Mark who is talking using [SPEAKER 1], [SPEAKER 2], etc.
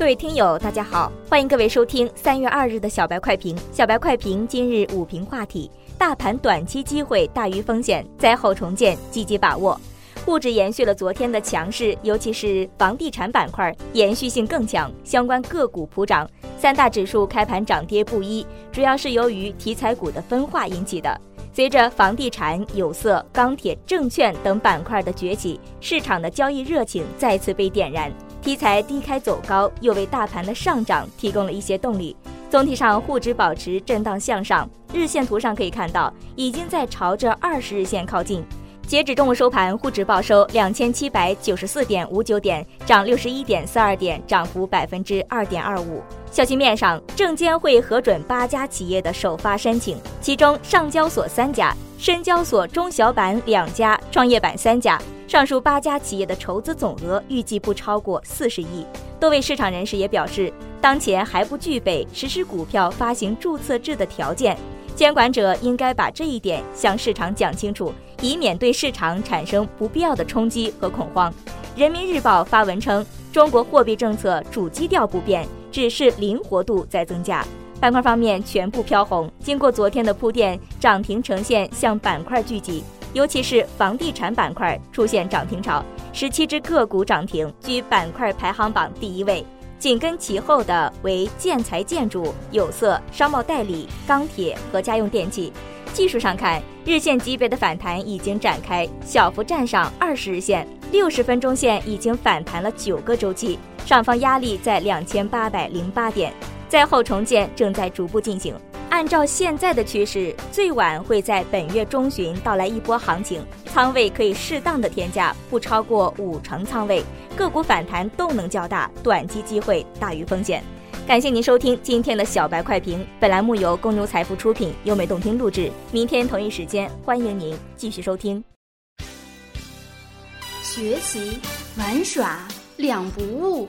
[SPEAKER 1] 各位听友，大家好，欢迎各位收听三月二日的小白快评。小白快评今日午评话题：大盘短期机会大于风险，灾后重建积极把握。沪指延续了昨天的强势，尤其是房地产板块延续性更强，相关个股普涨。三大指数开盘涨跌不一，主要是由于题材股的分化引起的。随着房地产、有色、钢铁、证券等板块的崛起，市场的交易热情再次被点燃。题材低开走高，又为大盘的上涨提供了一些动力。总体上，沪指保持震荡向上，日线图上可以看到，已经在朝着二十日线靠近。截止中午收盘，沪指报收两千七百九十四点五九点，涨六十一点四二点，涨幅百分之二点二五。消息面上，证监会核准八家企业的首发申请，其中上交所三家，深交所中小板两家，创业板三家。上述八家企业的筹资总额预计不超过四十亿。多位市场人士也表示，当前还不具备实施股票发行注册制的条件，监管者应该把这一点向市场讲清楚，以免对市场产生不必要的冲击和恐慌。人民日报发文称，中国货币政策主基调不变，只是灵活度在增加。板块方面全部飘红，经过昨天的铺垫，涨停呈现向板块聚集。尤其是房地产板块出现涨停潮，十七只个股涨停，居板块排行榜第一位。紧跟其后的为建材建筑、有色、商贸代理、钢铁和家用电器。技术上看，日线级别的反弹已经展开，小幅站上二十日线，六十分钟线已经反弹了九个周期，上方压力在两千八百零八点，灾后重建正在逐步进行。按照现在的趋势，最晚会在本月中旬到来一波行情，仓位可以适当的添加，不超过五成仓位，个股反弹动能较大，短期机会大于风险。感谢您收听今天的小白快评，本栏目由公牛财富出品，优美动听录制。明天同一时间，欢迎您继续收听。
[SPEAKER 2] 学习玩耍两不误。